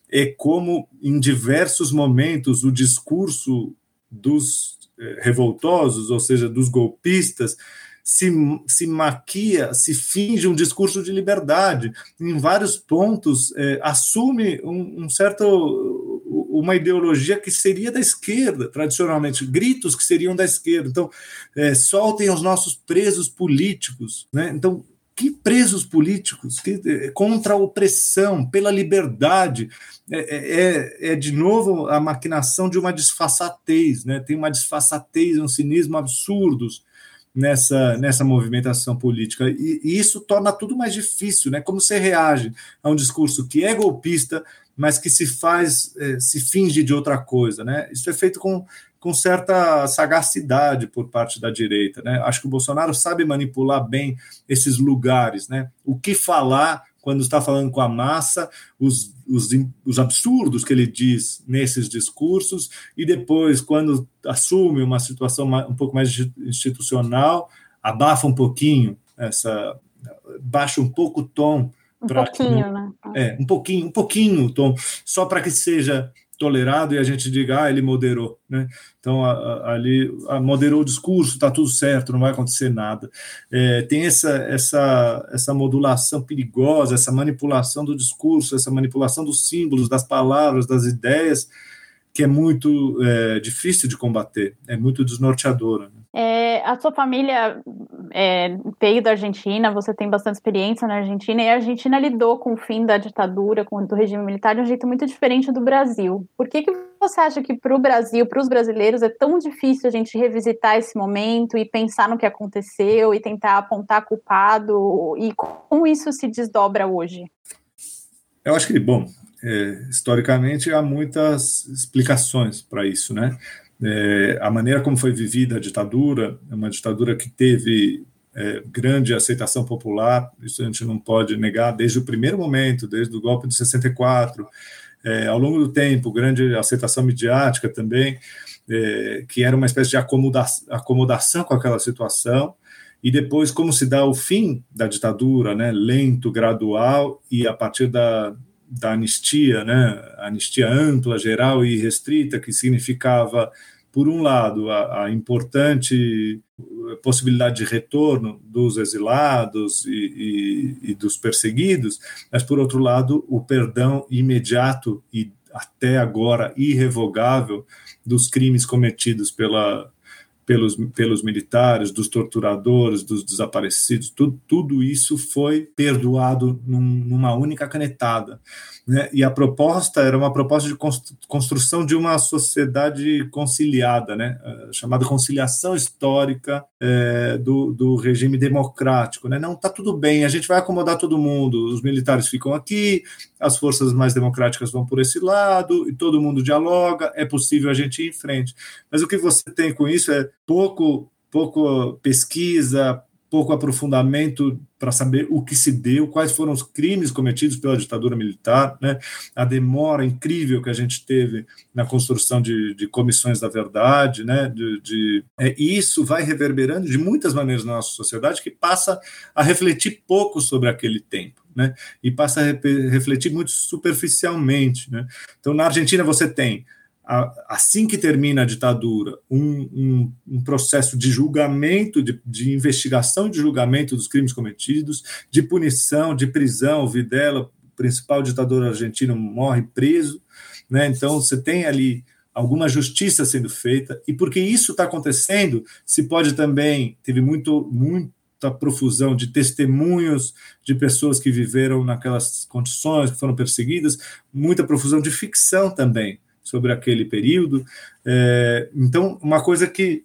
é como, em diversos momentos, o discurso dos revoltosos, ou seja, dos golpistas, se, se maquia, se finge um discurso de liberdade. Em vários pontos, é, assume um, um, certo uma ideologia que seria da esquerda, tradicionalmente, gritos que seriam da esquerda. Então, é, soltem os nossos presos políticos. Né? Então, que presos políticos que, é, contra a opressão, pela liberdade. É, é, é, é, de novo a maquinação de uma disfarçatez, né? tem uma disfarçatez, um cinismo absurdos nessa, nessa movimentação política. E, e, isso torna tudo mais difícil. Né? Como você reage a um discurso que é golpista, mas que se faz, é, se finge de outra coisa. Né? Isso é feito com com certa sagacidade por parte da direita. Né? Acho que o Bolsonaro sabe manipular bem esses lugares. Né? O que falar quando está falando com a massa, os, os, os absurdos que ele diz nesses discursos, e depois, quando assume uma situação um pouco mais institucional, abafa um pouquinho essa. baixa um pouco o tom. Um pouquinho, né? É, um pouquinho, um pouquinho o tom, só para que seja tolerado e a gente diga, ah, ele moderou, né? Então, ali, a, moderou o discurso, está tudo certo, não vai acontecer nada. É, tem essa, essa, essa modulação perigosa, essa manipulação do discurso, essa manipulação dos símbolos, das palavras, das ideias, que é muito é, difícil de combater, é muito desnorteadora. Né? É, a sua família é, veio da Argentina, você tem bastante experiência na Argentina, e a Argentina lidou com o fim da ditadura, com do regime militar, de um jeito muito diferente do Brasil. Por que, que você acha que para o Brasil, para os brasileiros, é tão difícil a gente revisitar esse momento e pensar no que aconteceu e tentar apontar culpado? E como isso se desdobra hoje? Eu acho que, bom, é, historicamente há muitas explicações para isso, né? É, a maneira como foi vivida a ditadura, é uma ditadura que teve é, grande aceitação popular, isso a gente não pode negar desde o primeiro momento, desde o golpe de 64, é, ao longo do tempo, grande aceitação midiática também, é, que era uma espécie de acomoda acomodação com aquela situação, e depois como se dá o fim da ditadura, né, lento, gradual, e a partir da, da anistia, né, anistia ampla, geral e restrita, que significava, por um lado, a, a importante possibilidade de retorno dos exilados e, e, e dos perseguidos, mas, por outro lado, o perdão imediato e até agora irrevogável dos crimes cometidos pela, pelos, pelos militares, dos torturadores, dos desaparecidos, tudo, tudo isso foi perdoado num, numa única canetada. Né? E a proposta era uma proposta de construção de uma sociedade conciliada, né? Eh, chamada conciliação histórica é, do, do regime democrático. Né? Não está tudo bem, a gente vai acomodar todo mundo, os militares ficam aqui, as forças mais democráticas vão por esse lado, e todo mundo dialoga, é possível a gente ir em frente. Mas o que você tem com isso é pouco, pouco pesquisa, pouco aprofundamento para saber o que se deu, quais foram os crimes cometidos pela ditadura militar, né? a demora incrível que a gente teve na construção de, de comissões da verdade, né? de, de é, isso vai reverberando de muitas maneiras na nossa sociedade, que passa a refletir pouco sobre aquele tempo. Né, e passa a refletir muito superficialmente. Né? Então, na Argentina, você tem assim que termina a ditadura, um, um, um processo de julgamento, de, de, investigação de julgamento dos crimes cometidos, de punição, de prisão. Videla, principal ditador argentino, morre preso. Né? Então, você tem ali alguma justiça sendo feita, e porque isso está acontecendo, se pode também, teve muito, muita profusão de testemunhos de pessoas que viveram naquelas condições, que foram perseguidas, muita profusão de ficção também, sobre aquele período. É, então, uma coisa que,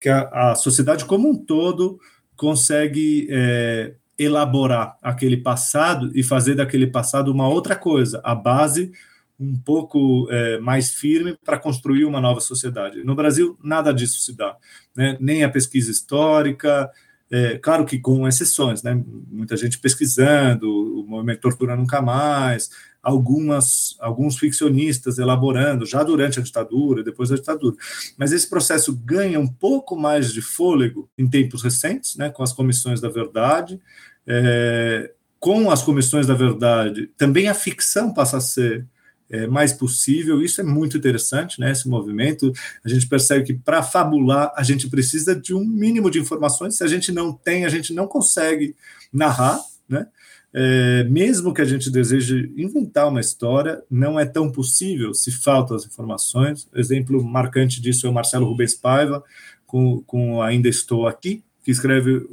que a, a, sociedade como um todo consegue é, elaborar aquele passado e fazer daquele passado uma outra coisa, a base um pouco é, mais firme para construir uma nova sociedade. No Brasil, nada disso se dá, né? nem a pesquisa histórica, é, claro que com exceções, né? muita gente pesquisando, o movimento Tortura Nunca Mais, algumas, alguns ficcionistas elaborando já durante a ditadura, depois da ditadura. Mas esse processo ganha um pouco mais de fôlego em tempos recentes, né, com as comissões da verdade. É, com as comissões da verdade, também a ficção passa a ser é, mais possível. Isso é muito interessante, né? Esse movimento. A gente percebe que para fabular a gente precisa de um mínimo de informações. Se a gente não tem, a gente não consegue narrar, né? É, mesmo que a gente deseje inventar uma história, não é tão possível se faltam as informações. Exemplo marcante disso é o Marcelo Rubens Paiva, com, com Ainda Estou Aqui, que escreve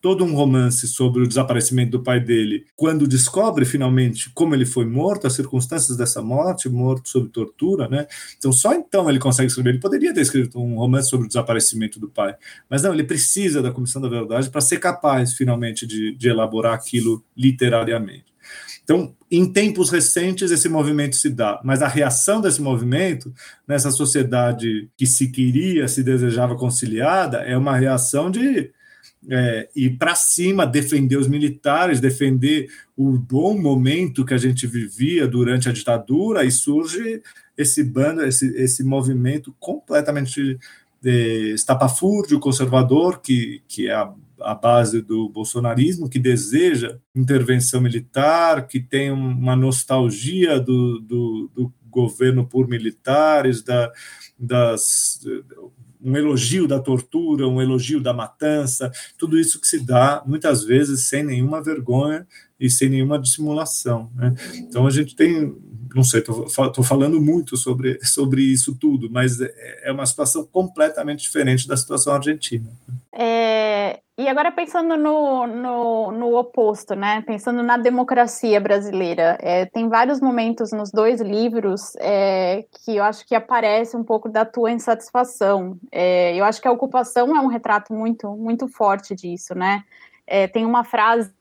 todo um romance sobre o desaparecimento do pai dele, quando descobre finalmente como ele foi morto, as circunstâncias dessa morte, morto sob tortura, né? Então só então ele consegue escrever. Ele poderia ter escrito um romance sobre o desaparecimento do pai, mas não, ele precisa da Comissão da Verdade para ser capaz finalmente de, de elaborar aquilo literariamente. Então, em tempos recentes, esse movimento se dá, mas a reação desse movimento, nessa sociedade que se queria, se desejava conciliada, é uma reação de é, ir para cima, defender os militares, defender o bom momento que a gente vivia durante a ditadura, e surge esse bando, esse, esse movimento completamente é, estapafúrdio, conservador, que, que é a, a base do bolsonarismo, que deseja intervenção militar, que tem uma nostalgia do, do, do governo por militares, da, das um elogio da tortura, um elogio da matança, tudo isso que se dá muitas vezes sem nenhuma vergonha e sem nenhuma dissimulação. Né? Então a gente tem, não sei, estou falando muito sobre, sobre isso tudo, mas é, é uma situação completamente diferente da situação argentina. É, e agora pensando no, no, no, oposto, né? Pensando na democracia brasileira, é, tem vários momentos nos dois livros é, que eu acho que aparece um pouco da tua insatisfação. É, eu acho que a ocupação é um retrato muito, muito forte disso, né? É, tem uma frase,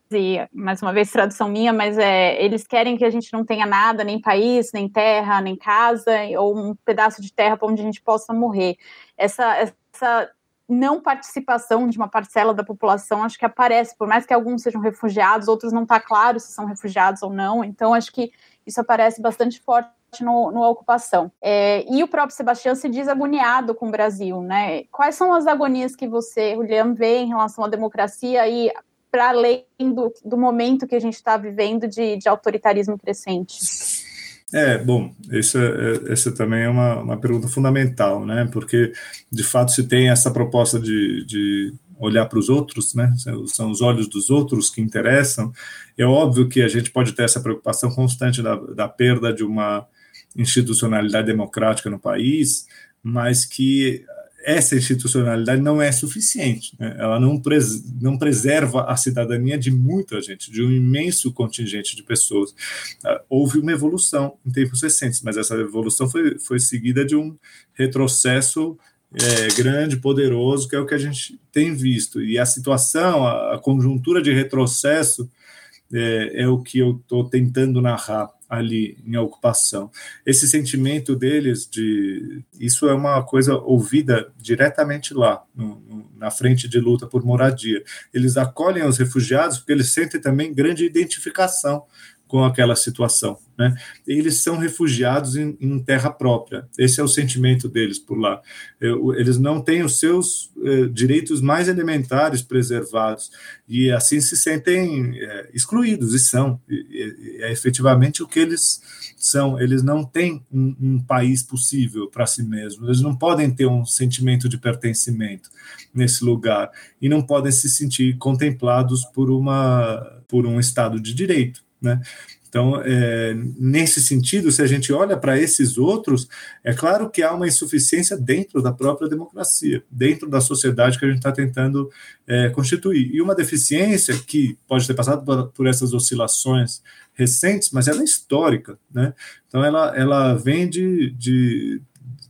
mais uma vez tradução minha, mas é eles querem que a gente não tenha nada, nem país, nem terra, nem casa, ou um pedaço de terra para onde a gente possa morrer. Essa, essa não participação de uma parcela da população, acho que aparece, por mais que alguns sejam refugiados, outros não está claro se são refugiados ou não, então acho que isso aparece bastante forte no, no ocupação. É, e o próprio Sebastião se diz agoniado com o Brasil, né? Quais são as agonias que você, William, vê em relação à democracia e para além do, do momento que a gente está vivendo de, de autoritarismo crescente? É, bom, isso é, essa também é uma, uma pergunta fundamental, né? Porque, de fato, se tem essa proposta de, de olhar para os outros, né? São os olhos dos outros que interessam. É óbvio que a gente pode ter essa preocupação constante da, da perda de uma institucionalidade democrática no país, mas que essa institucionalidade não é suficiente, né? ela não, pres não preserva a cidadania de muita gente, de um imenso contingente de pessoas. Uh, houve uma evolução em tempos recentes, mas essa evolução foi, foi seguida de um retrocesso é, grande, poderoso, que é o que a gente tem visto. E a situação, a, a conjuntura de retrocesso, é, é o que eu estou tentando narrar ali em ocupação. Esse sentimento deles de isso é uma coisa ouvida diretamente lá no, no, na frente de luta por moradia. Eles acolhem os refugiados porque eles sentem também grande identificação com aquela situação. Né? Eles são refugiados em, em, terra própria. Esse é o sentimento deles por lá. Eles não têm os seus eh, direitos mais elementares preservados e assim se sentem eh, excluídos e são. E, é efetivamente o que eles são. Eles não têm um, um país possível para si mesmos. Eles não podem ter um sentimento de pertencimento nesse lugar e não podem se sentir contemplados por uma por um estado de direito. Né? Então, é, nesse sentido, se a gente olha para esses outros, é claro que há uma insuficiência dentro da própria democracia, dentro da sociedade que a gente está tentando é, constituir. E uma deficiência que pode ter passado por, por, essas oscilações recentes, mas ela é histórica. Né? Então, ela, ela vem de, de,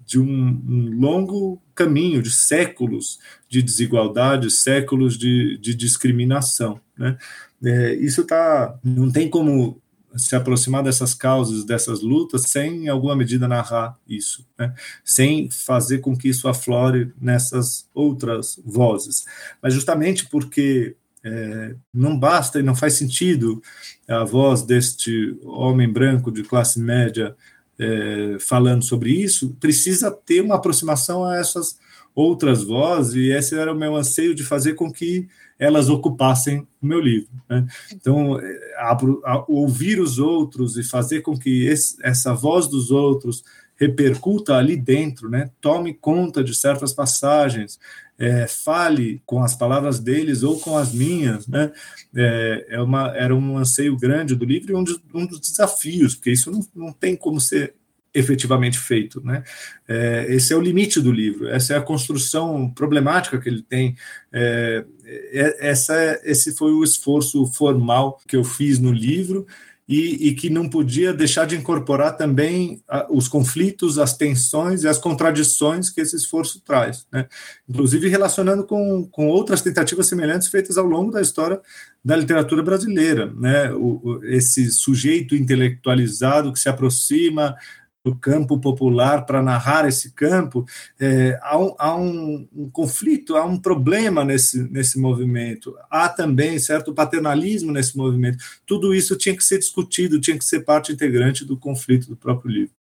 de um, um longo caminho, de séculos de desigualdade, séculos de, de discriminação. Né? É, isso tá, não tem como se aproximar dessas causas, dessas lutas, sem, em alguma medida, narrar isso, né? sem fazer com que isso aflore nessas outras vozes. Mas justamente porque é, não basta e não faz sentido a voz deste homem branco de classe média é, falando sobre isso, precisa ter uma aproximação a essas outras vozes, e esse era o meu anseio de fazer com que elas ocupassem o meu livro. Né? Então, a, a, ouvir os outros e fazer com que esse, essa voz dos outros repercuta ali dentro, né? tome conta de certas passagens, é, fale com as palavras deles ou com as minhas, né? É, é uma, era um anseio grande do livro e um, de, um dos desafios, porque isso não, não tem como ser efetivamente feito. Né? É, esse é o limite do livro, essa é a construção problemática que ele tem. É, é, essa, esse foi o esforço formal que eu fiz no livro e, e que não podia deixar de incorporar também a, os conflitos, as tensões e as contradições que esse esforço traz. Né? Inclusive relacionando com, com outras tentativas semelhantes feitas ao longo da história da literatura brasileira. Né? O, o, esse sujeito intelectualizado que se aproxima do campo popular para narrar esse campo, é, há, um, há um, um, conflito, há um problema nesse, nesse movimento, há também certo paternalismo nesse movimento. Tudo isso tinha que ser discutido, tinha que ser parte integrante do conflito do próprio livro.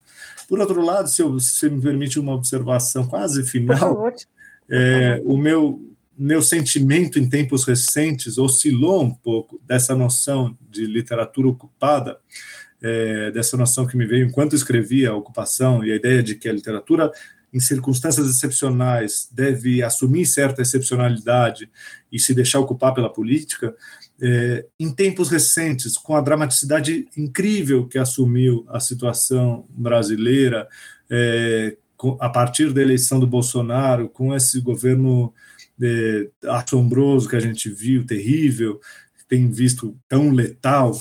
Por outro lado, se, eu, se me permite uma observação quase final, é, o meu, meu sentimento em tempos recentes oscilou um pouco dessa noção de literatura ocupada, é, dessa noção que me veio enquanto escrevia a ocupação e a ideia de que a literatura, em circunstâncias excepcionais, deve assumir certa excepcionalidade e se deixar ocupar pela política, é, em tempos recentes, com a dramaticidade incrível que assumiu a situação brasileira, é, a partir da eleição do Bolsonaro, com esse governo é, assombroso que a gente viu, terrível, tem visto tão letal,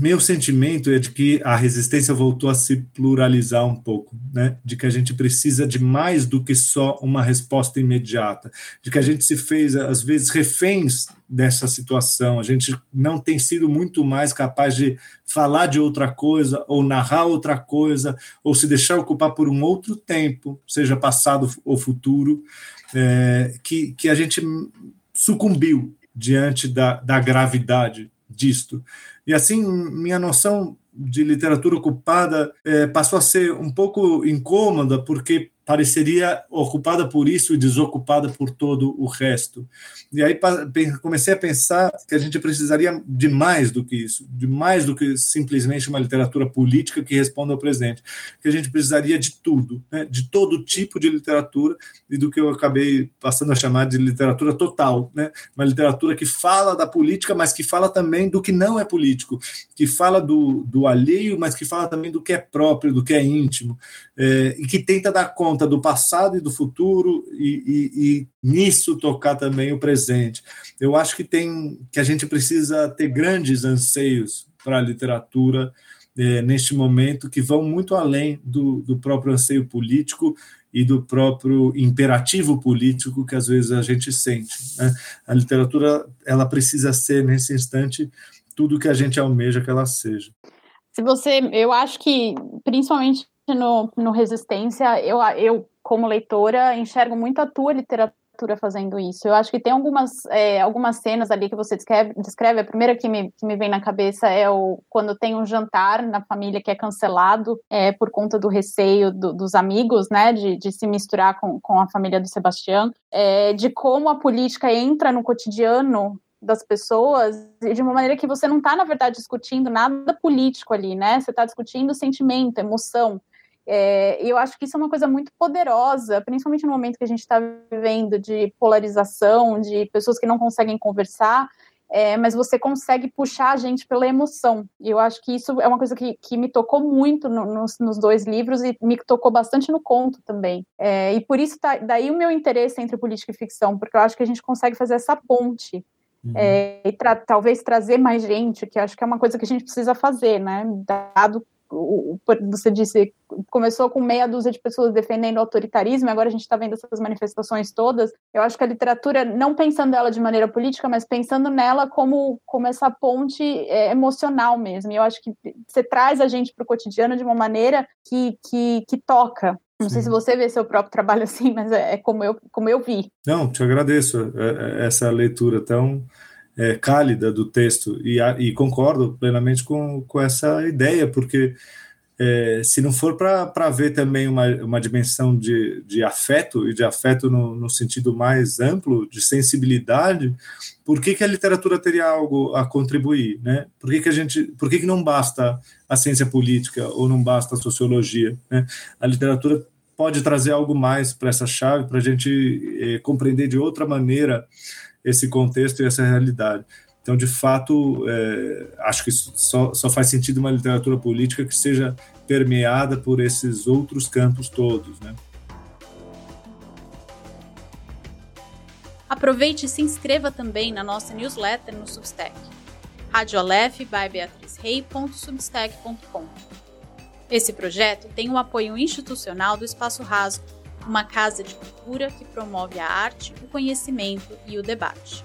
meu sentimento é de que a resistência voltou a se pluralizar um pouco, né? De que a gente precisa de mais do que só uma resposta imediata, de que a gente se fez às vezes reféns dessa situação, a gente não tem sido muito mais capaz de falar de outra coisa ou narrar outra coisa ou se deixar ocupar por um outro tempo, seja passado ou futuro, é, que, que a gente sucumbiu diante da, da gravidade disto. E assim, minha noção de literatura ocupada é, passou a ser um pouco incômoda, porque pareceria ocupada por isso e desocupada por todo o resto. E aí comecei a pensar que a gente precisaria de mais do que isso, de mais do que simplesmente uma literatura política que responda ao presente, que a gente precisaria de tudo, né? de todo tipo de literatura e do que eu acabei passando a chamar de literatura total, né? uma literatura que fala da política, mas que fala também do que não é político, que fala do, do alheio, mas que fala também do que é próprio, do que é íntimo, é, e que tenta dar conta do passado e do futuro e, e, e nisso tocar também o presente. Eu acho que tem que a gente precisa ter grandes anseios para a literatura é, neste momento que vão muito além do, do próprio anseio político e do próprio imperativo político que às vezes a gente sente. Né? A literatura ela precisa ser nesse instante tudo que a gente almeja que ela seja. Se você, eu acho que principalmente no, no Resistência, eu, eu como leitora enxergo muito a tua literatura fazendo isso. Eu acho que tem algumas, é, algumas cenas ali que você descreve, descreve. A primeira que me, que me vem na cabeça é o quando tem um jantar na família que é cancelado é, por conta do receio do, dos amigos, né, de, de se misturar com, com a família do Sebastião, é, de como a política entra no cotidiano das pessoas de uma maneira que você não está, na verdade, discutindo nada político ali, né? Você está discutindo sentimento, emoção. É, e eu acho que isso é uma coisa muito poderosa, principalmente no momento que a gente está vivendo de polarização, de pessoas que não conseguem conversar, é, mas você consegue puxar a gente pela emoção. E eu acho que isso é uma coisa que, que me tocou muito no, nos, nos, dois livros e me tocou bastante no conto também. É, e por isso tá, daí o meu interesse entre política e ficção, porque eu acho que a gente consegue fazer essa ponte. Uhum. É, e tra talvez trazer mais gente, que acho que é uma coisa que a gente precisa fazer, né? Dado o, você disse, começou com meia dúzia de pessoas defendendo o autoritarismo, agora a gente está vendo essas manifestações todas. Eu acho que a literatura, não pensando ela de maneira política, mas pensando nela como, como essa ponte é, emocional mesmo. E eu acho que você traz a gente para o cotidiano de uma maneira que, que, que toca. Não Sim. sei se você vê seu próprio trabalho assim, mas é, é como, eu, como eu vi. Não, te agradeço é, é, essa leitura tão é, cálida do texto e, e, concordo plenamente com, com essa ideia, porque é, se não for para ver também uma, uma dimensão de, de afeto, e de afeto no, no sentido mais amplo, de sensibilidade, por que, que a literatura teria algo a contribuir? Né? Por, que, que, a gente, por que, que não basta a ciência política ou não basta a sociologia? Né? A literatura pode trazer algo mais para essa chave, para a gente é, compreender de outra maneira esse contexto e essa realidade. Então, de fato, é, acho que só, só faz sentido uma literatura política que seja permeada por esses outros campos todos, né? Aproveite e se inscreva também na nossa newsletter no Substack, radioalef by beatrizrei.substack.com. Esse projeto tem o apoio institucional do Espaço Rasgo, uma casa de cultura que promove a arte, o conhecimento e o debate.